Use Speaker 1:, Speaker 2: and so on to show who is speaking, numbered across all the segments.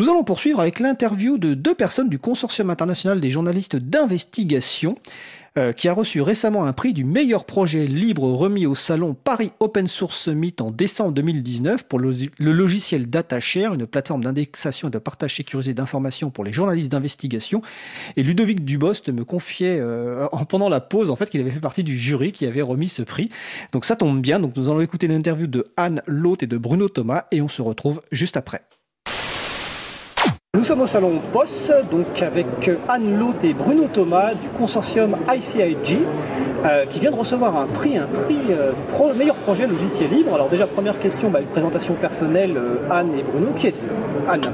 Speaker 1: Nous allons poursuivre avec l'interview de deux personnes du Consortium international des journalistes d'investigation. Euh, qui a reçu récemment un prix du meilleur projet libre remis au salon Paris Open Source Summit en décembre 2019 pour le, logiciel DataShare, une plateforme d'indexation et de partage sécurisé d'informations pour les journalistes d'investigation. Et Ludovic Dubost me confiait euh, pendant la pause en fait qu'il avait fait partie du jury qui avait remis ce prix. Donc ça tombe bien. Donc nous allons écouter l'interview de Anne Loth et de Bruno Thomas et on se retrouve juste après. Nous sommes au salon POS, donc avec Anne Loth et Bruno Thomas du consortium ICIG, euh, qui vient de recevoir un prix, un prix euh, du meilleur projet logiciel libre. Alors déjà, première question, bah, une présentation personnelle, euh, Anne et Bruno, qui êtes-vous Anne?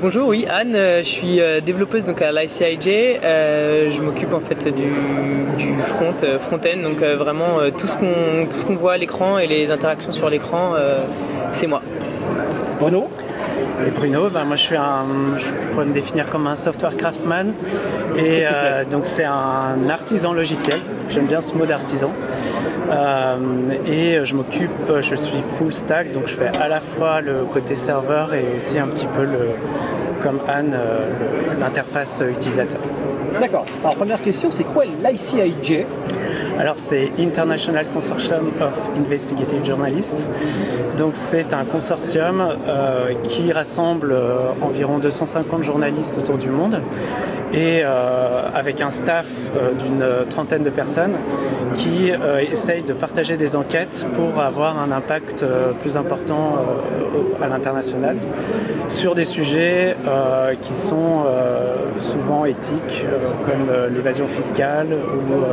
Speaker 2: Bonjour, oui, Anne, je suis développeuse donc à l'ICIG. je m'occupe en fait du, front, front-end, donc vraiment tout ce qu'on ce qu'on voit à l'écran et les interactions sur l'écran, c'est moi.
Speaker 1: Bruno?
Speaker 3: Et Bruno, ben moi je suis un, je pourrais me définir comme un software craftsman. Et euh, donc c'est un artisan logiciel. J'aime bien ce mot d'artisan. Euh, et je m'occupe, je suis full stack, donc je fais à la fois le côté serveur et aussi un petit peu le, comme Anne, euh, l'interface utilisateur.
Speaker 1: D'accord. Alors première question, c'est quoi l'ICIJ?
Speaker 3: Alors c'est International Consortium of Investigative Journalists. Donc c'est un consortium euh, qui rassemble euh, environ 250 journalistes autour du monde et euh, avec un staff d'une trentaine de personnes qui essayent de partager des enquêtes pour avoir un impact plus important à l'international sur des sujets qui sont souvent éthiques comme l'évasion fiscale ou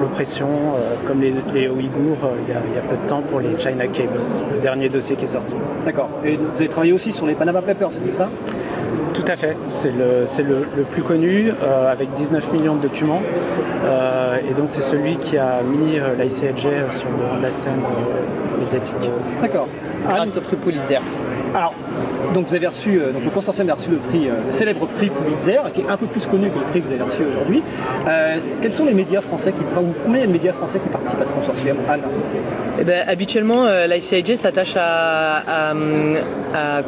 Speaker 3: l'oppression euh, comme les, Ouïghours euh, il y, a, peu de temps pour les China Cables, le dernier dossier qui est sorti.
Speaker 1: D'accord. Et vous avez travaillé aussi sur les Panama Papers, c'est ça?
Speaker 3: Tout à fait, c'est le, le, plus connu euh, avec 19 millions de documents et donc c'est celui qui a mis l'ICIJ sur la scène médiatique.
Speaker 1: D'accord.
Speaker 2: Grâce au prix Pulitzer.
Speaker 1: Alors, donc vous avez reçu, euh, le consortium a reçu le prix, euh, le célèbre prix Pulitzer, qui est un peu plus connu que le prix que vous avez reçu aujourd'hui. Euh, quels sont les médias français qui, participent à ce consortium,
Speaker 2: eh ben, habituellement, l'ICIJ s'attache à,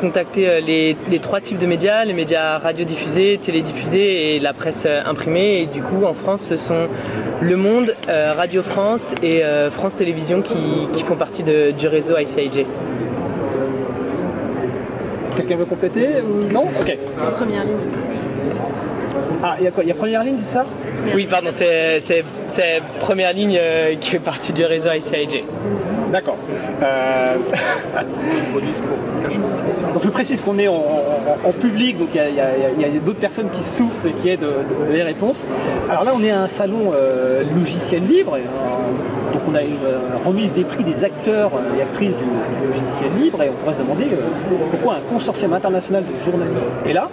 Speaker 2: contacter les, trois types de médias, les médias radiodiffusés, télédiffusés et la presse imprimée. Et du coup, en France, ce sont Le Monde, Radio France et France Télévisions qui, font partie du réseau ICIJ.
Speaker 1: Quelqu'un veut compléter Non? Ok.
Speaker 4: C'est première ligne.
Speaker 1: Ah, il y a quoi? Il y a première ligne, c'est ça?
Speaker 2: Oui, pardon, c'est première ligne euh, qui fait partie du réseau ICIJ.
Speaker 1: D'accord. Euh, donc je précise qu'on est en, public, donc il y a, d'autres personnes qui souffrent et qui aident les réponses. Alors là, on est à un salon euh, logiciel libre. donc on a une remise des prix des acteurs et actrices du, logiciel libre et on pourrait se demander pourquoi un consortium international de journalistes est là.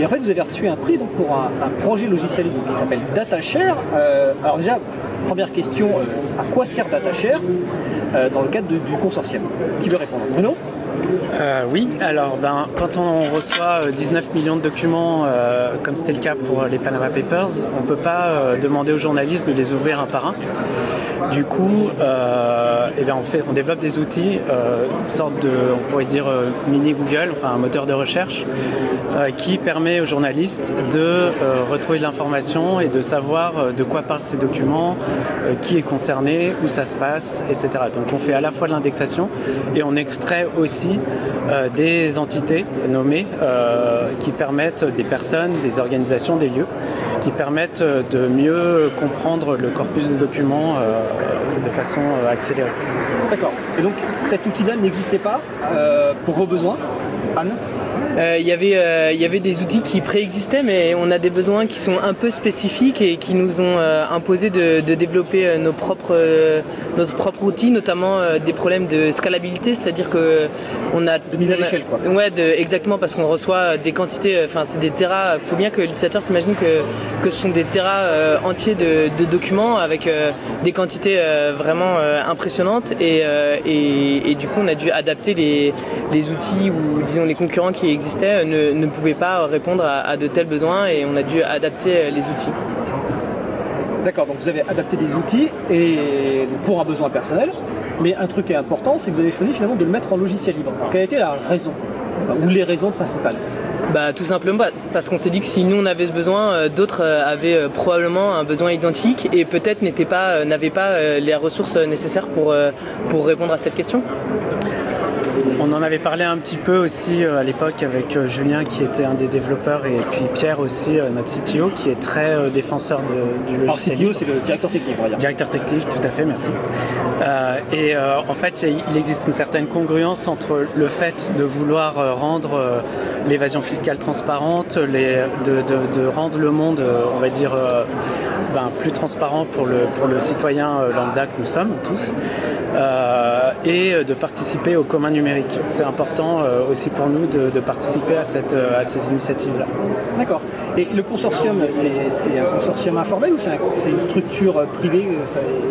Speaker 1: Et en fait, vous avez reçu un prix donc, pour un, projet logiciel qui s'appelle DataShare. Euh, alors déjà, première question, euh, à quoi sert DataShare? euh, dans le cadre du consortium. Qui veut répondre? Bruno?
Speaker 3: Euh, oui, alors ben, quand on reçoit 19 euh, millions de documents, euh, comme c'était le cas pour les Panama Papers, on ne peut pas demander aux journalistes de les ouvrir un par un. Du coup, eh fait, on développe des outils, une sorte de, on pourrait dire mini Google, enfin un moteur de recherche, qui permet aux journalistes de retrouver de l'information et de savoir de quoi parlent ces documents, qui est concerné, où ça se passe, etc. Donc on fait à la fois de l'indexation et on extrait aussi euh, des entités nommées euh, qui permettent des personnes, des organisations, des lieux, qui permettent de mieux comprendre le corpus de documents euh, de façon accélérée.
Speaker 1: D'accord. Et donc cet outil-là n'existait pas pour vos besoins, Anne?
Speaker 2: Euh, y euh, il y avait des outils qui préexistaient, mais on a des besoins qui sont un peu spécifiques et qui nous ont euh, imposé de, développer nos propres, notre propre outil, notamment des problèmes de scalabilité, c'est-à-dire que on a
Speaker 1: de mise à l'échelle quoi.
Speaker 2: Ouais, exactement parce qu'on reçoit des quantités, enfin c'est des terras. Il faut bien que l'utilisateur s'imagine que, que ce sont des terras entiers de, documents avec des quantités vraiment impressionnantes et, et, du coup on a dû adapter les, les outils ou disons les concurrents qui existent ne, ne pouvaient pas répondre à, de tels besoins et on a dû adapter les outils.
Speaker 1: D'accord, donc vous avez adapté des outils et pour un besoin personnel, mais un truc qui est important, c'est que vous avez choisi finalement de le mettre en logiciel libre. Alors quelle a été la raison Ou les raisons principales
Speaker 2: bah, tout simplement parce qu'on s'est dit que si nous on avait ce besoin, euh, d'autres euh, avaient euh, probablement un besoin identique et peut-être n'avaient pas, pas les ressources nécessaires pour, pour répondre à cette question.
Speaker 3: On en avait parlé un petit peu aussi à l'époque avec Julien qui était un des développeurs et puis Pierre aussi, notre CTO qui est très défenseur de,
Speaker 1: du logiciel. Alors CTO c'est le directeur technique, on va dire.
Speaker 3: Directeur technique, tout à fait, merci. et en fait il existe une certaine congruence entre le fait de vouloir rendre l'évasion fiscale transparente, de, rendre le monde, euh, on va dire, euh, ben, plus transparent pour le, pour le citoyen euh, lambda que nous sommes tous, et de participer au commun numérique. C'est important aussi pour nous de, participer à, cette, à ces initiatives-là.
Speaker 1: D'accord. Et le consortium, c'est un consortium informel ou c'est une structure privée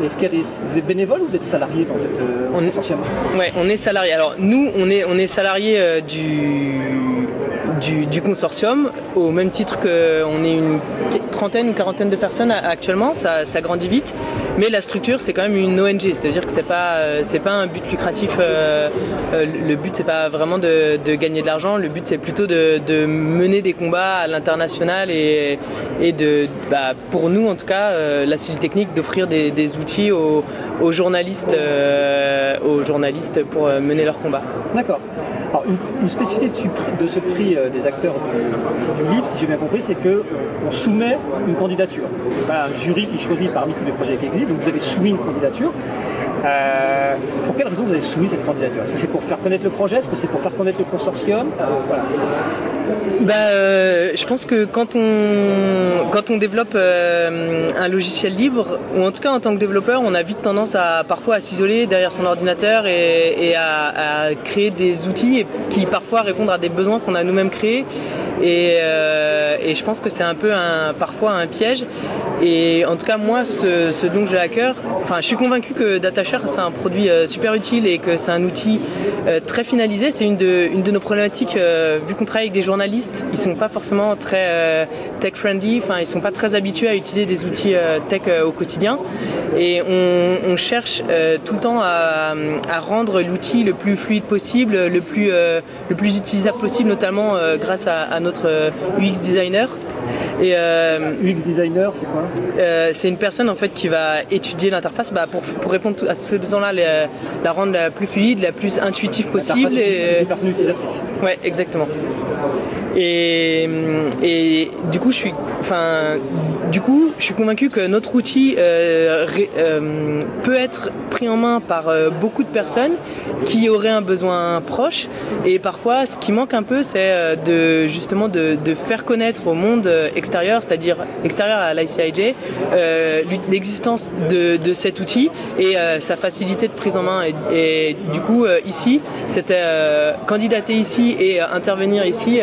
Speaker 1: Est-ce qu'il y a des, vous êtes bénévole ou vous êtes salarié dans cette consortium?
Speaker 2: Oui, on est salarié. Alors nous, on est, on est salarié du du, consortium, au même titre qu'on est une trentaine, une quarantaine de personnes actuellement, ça, grandit vite, mais la structure c'est quand même une ONG, c'est-à-dire que c'est pas euh, c'est pas un but lucratif. Euh, euh, le but c'est pas vraiment de, gagner de l'argent, le but c'est plutôt de, mener des combats à l'international et, de bah, pour nous en tout cas la cellule technique d'offrir des, outils aux, journalistes aux journalistes pour mener leur combat.
Speaker 1: D'accord. Alors, une, spécificité de, ce prix des acteurs du, du si j'ai bien compris, c'est qu'on soumet une candidature. Ce n'est pas un jury qui choisit parmi tous les projets qui existent, donc vous avez soumis une candidature. Euh, pour quelle raison vous avez soumis cette candidature? Est-ce que c'est pour faire connaître le projet? Est-ce que c'est pour faire connaître le consortium? Euh,
Speaker 2: bah, euh, je pense que quand on, quand on développe un logiciel libre, ou en tout cas en tant que développeur, on a vite tendance à parfois à s'isoler derrière son ordinateur et, à, créer des outils qui parfois répondent à des besoins qu'on a nous-mêmes créés. Et, je pense que c'est un peu parfois un piège. Et en tout cas, moi, ce, dont j'ai à cœur, enfin, je suis convaincu que DataShare, c'est un produit euh, super utile et que c'est un outil euh, très finalisé. C'est une de, nos problématiques, euh, vu qu'on travaille avec des journalistes, ils sont pas forcément très tech-friendly, enfin, ils sont pas très habitués à utiliser des outils tech au quotidien. Et on, cherche tout le temps à, rendre l'outil le plus fluide possible, le plus, le plus utilisable possible, notamment grâce à, à notre UX designer.
Speaker 1: Et, euh, UX designer, c'est quoi
Speaker 2: euh, C'est une personne en fait qui va étudier l'interface bah, pour, pour, répondre à ce besoin-là, la rendre la plus fluide, la plus intuitive possible.
Speaker 1: Et... Une personne utilisatrice.
Speaker 2: Ouais, exactement. Et, et, du coup, je suis, enfin, du coup, je suis convaincu que notre outil euh, euh, peut être pris en main par euh, beaucoup de personnes qui auraient un besoin proche. Et parfois, ce qui manque un peu, c'est de justement de, faire connaître au monde extérieur, c'est-à-dire extérieur à l'ICIJ, l'existence de, cet outil et sa facilité de prise en main. Et, du coup, ici, c'était candidater ici et intervenir ici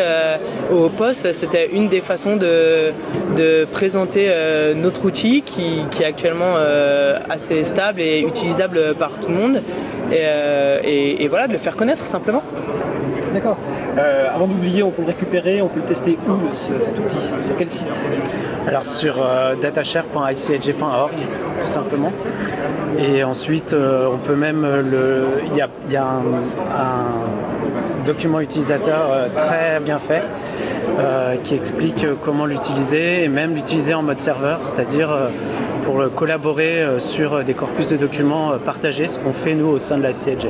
Speaker 2: au poste, c'était une des façons de, présenter euh, notre outil qui, est actuellement euh, assez stable et utilisable par tout le monde. Et, euh, voilà, de le faire connaître simplement.
Speaker 1: D'accord. avant d'oublier, on peut le récupérer, on peut le tester où cet outil? Sur quel site?
Speaker 3: Alors sur datashare.icij.org tout simplement. Et ensuite, on peut même le. Il y a, un document utilisateur euh, très bien fait euh, qui explique comment l'utiliser et même l'utiliser en mode serveur, c'est-à-dire euh, pour collaborer sur des corpus de documents partagés, ce qu'on fait nous au sein de la CIG.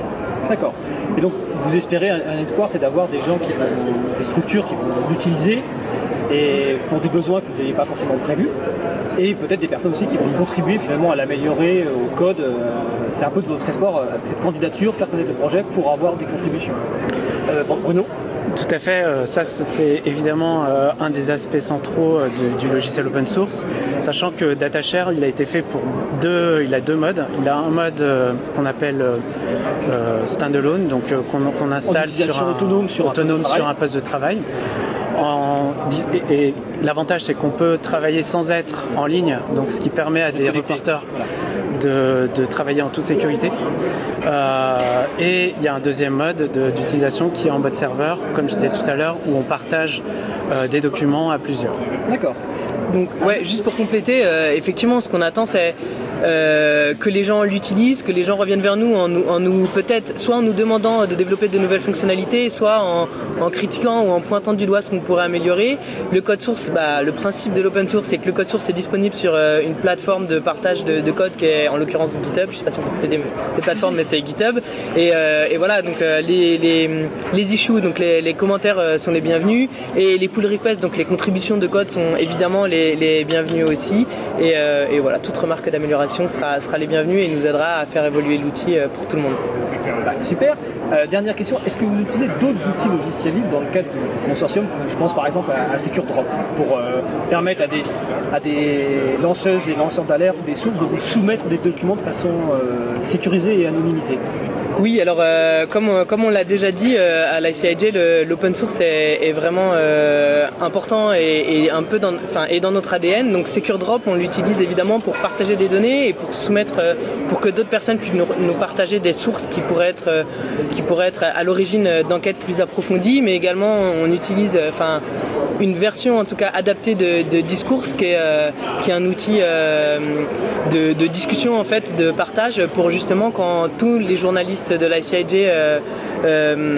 Speaker 1: D'accord. Et donc vous espérez un, espoir, c'est d'avoir des gens qui des structures qui vont l'utiliser et pour des besoins que vous n'aviez pas forcément prévus et peut-être des personnes aussi qui vont contribuer finalement à l'améliorer au code. C'est un peu de votre espoir, cette candidature, faire connaître le projet pour avoir des contributions. Euh, Bruno
Speaker 3: tout à fait, euh, ça c'est évidemment euh, un des aspects centraux du logiciel open source, sachant que DataShare il a été fait pour deux, il a deux modes. Il a un mode qu'on appelle standalone, donc qu'on installe sur un,
Speaker 1: autonome, sur,
Speaker 3: un poste de travail. Et, l'avantage c'est qu'on peut travailler sans être en ligne, donc ce qui permet à des reporters de, travailler en toute sécurité. et il y a un deuxième mode d'utilisation qui est en mode serveur, comme je disais tout à l'heure, où on partage des documents à plusieurs.
Speaker 1: D'accord.
Speaker 2: Donc ouais, juste pour compléter, effectivement, ce qu'on attend, c'est euh, que les gens l'utilisent, que les gens reviennent vers nous en nous, peut-être soit en nous demandant de développer de nouvelles fonctionnalités, soit en, critiquant ou en pointant du doigt ce qu'on pourrait améliorer. Le code source, bah, le principe de l'open source, c'est que le code source est disponible sur euh, une plateforme de partage de, code qui est en l'occurrence GitHub. Je sais pas si peut citer des, plateformes, mais c'est GitHub. Et, euh, voilà, donc les, les, issues, donc les, commentaires sont les bienvenus et les pull requests, donc les contributions de code sont évidemment les, les bienvenues aussi. Et, et voilà, toute remarque d'amélioration sera, sera les bienvenus et nous aidera à faire évoluer l'outil euh, pour tout le monde.
Speaker 1: Bah, super. Euh, dernière question, est-ce que vous utilisez d'autres outils logiciels libres dans le cadre du consortium Je pense par exemple à, SecureDrop pour euh, permettre à des, à des lanceuses et lanceurs d'alerte des sources de vous soumettre des documents de façon sécurisée et anonymisée.
Speaker 2: Oui, alors euh, comme, on l'a déjà dit euh, à l'ICIJ, l'open source est, vraiment euh, important et, dans, notre ADN. Donc SecureDrop, on l'utilise évidemment pour partager des données et pour soumettre, pour que d'autres personnes puissent nous, partager des sources qui pourraient être, qui pourraient être à l'origine d'enquêtes plus approfondies, mais également on utilise, enfin une version en tout cas adaptée de, discours qui est, qui est un outil de, de discussion en fait, de partage pour justement quand tous les journalistes de l'ICIJ euh, euh,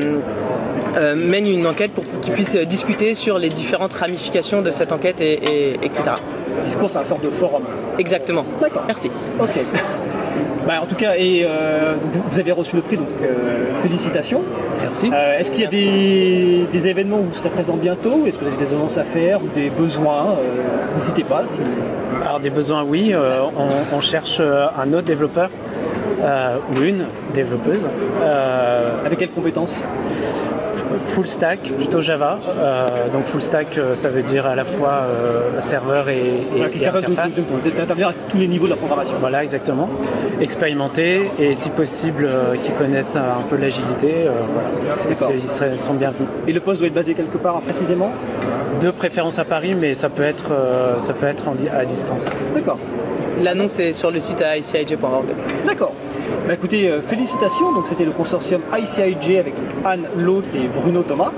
Speaker 2: euh, mène une enquête pour qu'ils puissent discuter sur les différentes ramifications de cette enquête, et, etc.
Speaker 1: Discours, c'est un sorte de forum.
Speaker 2: Exactement.
Speaker 1: D'accord.
Speaker 2: Merci.
Speaker 1: Ok. Bah, en tout cas, et, vous, avez reçu le prix, donc félicitations.
Speaker 2: Merci.
Speaker 1: Est-ce qu'il y a des, événements où vous serez présent bientôt? Est-ce que vous avez des annonces à faire ou des besoins? N'hésitez pas.
Speaker 3: Alors des besoins, oui. on, cherche un autre développeur euh, ou une développeuse.
Speaker 1: Euh, Avec quelles compétences
Speaker 3: full stack, plutôt Java. Euh, donc full stack, ça veut dire à la fois serveur et, et, interface.
Speaker 1: D'intervenir à tous les niveaux de la programmation.
Speaker 3: Voilà, exactement. Expérimenter et si possible, qui connaissent un peu l'agilité, voilà. ils sont bienvenus.
Speaker 1: Et le poste doit être basé quelque part précisément?
Speaker 3: De préférence à Paris, mais ça peut être, ça peut être à distance.
Speaker 1: D'accord.
Speaker 2: L'annonce est sur le site icij.org.
Speaker 1: D'accord. Bah écoutez, euh, félicitations. Donc c'était le consortium ICIJ avec Anne Loth et Bruno Thomas.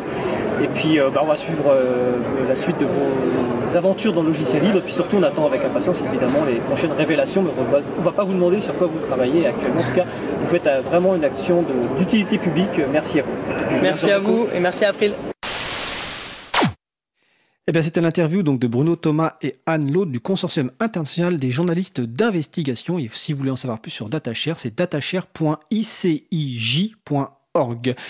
Speaker 1: Et puis euh, bah, on va suivre euh, la suite de vos aventures dans le logiciel libre. Et puis surtout on attend avec impatience évidemment les prochaines révélations. Mais on ne va pas vous demander sur quoi vous travaillez actuellement. En tout cas, vous faites vraiment une action d'utilité publique. Merci à vous.
Speaker 2: Merci, à vous et merci à April.
Speaker 1: Eh bien, c'était l'interview donc de Bruno Thomas et Anne Laude du Consortium international des journalistes d'investigation. Et si vous voulez en savoir plus sur DataShare, c'est datashare.icij.org.